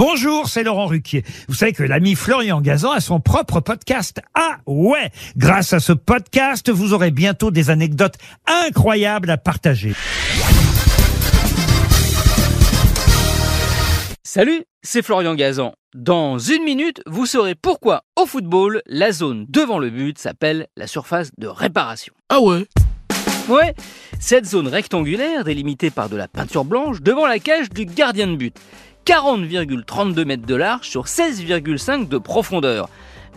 Bonjour, c'est Laurent Ruquier. Vous savez que l'ami Florian Gazan a son propre podcast. Ah ouais Grâce à ce podcast, vous aurez bientôt des anecdotes incroyables à partager. Salut, c'est Florian Gazan. Dans une minute, vous saurez pourquoi au football, la zone devant le but s'appelle la surface de réparation. Ah ouais Ouais, cette zone rectangulaire délimitée par de la peinture blanche devant la cage du gardien de but. 40,32 mètres de large sur 16,5 de profondeur.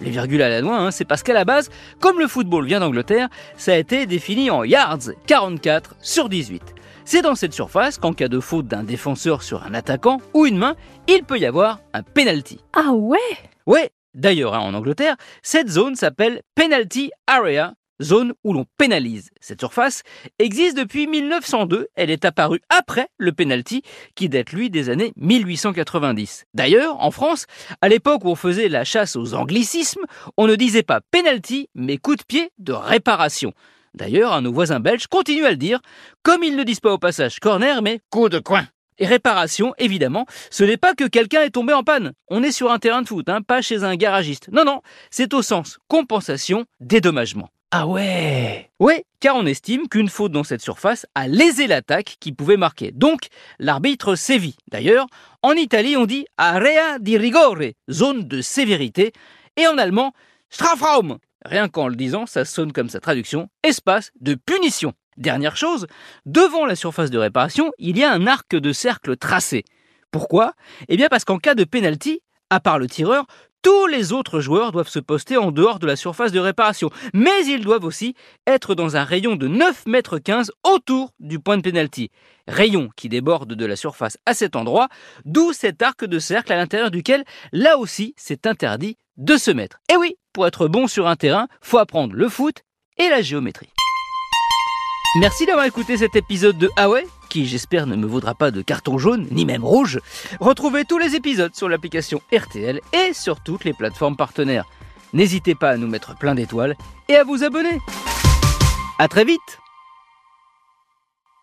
Les virgules à la noix, hein, c'est parce qu'à la base, comme le football vient d'Angleterre, ça a été défini en yards, 44 sur 18. C'est dans cette surface qu'en cas de faute d'un défenseur sur un attaquant ou une main, il peut y avoir un penalty. Ah ouais? Ouais, d'ailleurs, hein, en Angleterre, cette zone s'appelle penalty area zone où l'on pénalise. Cette surface existe depuis 1902. Elle est apparue après le penalty qui date lui des années 1890. D'ailleurs, en France, à l'époque où on faisait la chasse aux anglicismes, on ne disait pas penalty mais coup de pied de réparation. D'ailleurs, nos voisins belges continuent à le dire, comme ils ne disent pas au passage corner mais coup de coin. Et réparation, évidemment, ce n'est pas que quelqu'un est tombé en panne. On est sur un terrain de foot, hein, pas chez un garagiste. Non, non, c'est au sens compensation, dédommagement. Ah ouais Oui, car on estime qu'une faute dans cette surface a lésé l'attaque qui pouvait marquer. Donc, l'arbitre sévit. D'ailleurs, en Italie, on dit area di rigore, zone de sévérité, et en allemand, Strafraum. Rien qu'en le disant, ça sonne comme sa traduction, espace de punition. Dernière chose, devant la surface de réparation, il y a un arc de cercle tracé. Pourquoi? Eh bien parce qu'en cas de penalty, à part le tireur, tous les autres joueurs doivent se poster en dehors de la surface de réparation, mais ils doivent aussi être dans un rayon de 9 mètres 15 autour du point de pénalty. Rayon qui déborde de la surface à cet endroit, d'où cet arc de cercle à l'intérieur duquel, là aussi, c'est interdit de se mettre. Et oui, pour être bon sur un terrain, faut apprendre le foot et la géométrie. Merci d'avoir écouté cet épisode de Ah qui j'espère ne me vaudra pas de carton jaune, ni même rouge. Retrouvez tous les épisodes sur l'application RTL et sur toutes les plateformes partenaires. N'hésitez pas à nous mettre plein d'étoiles et à vous abonner. A très vite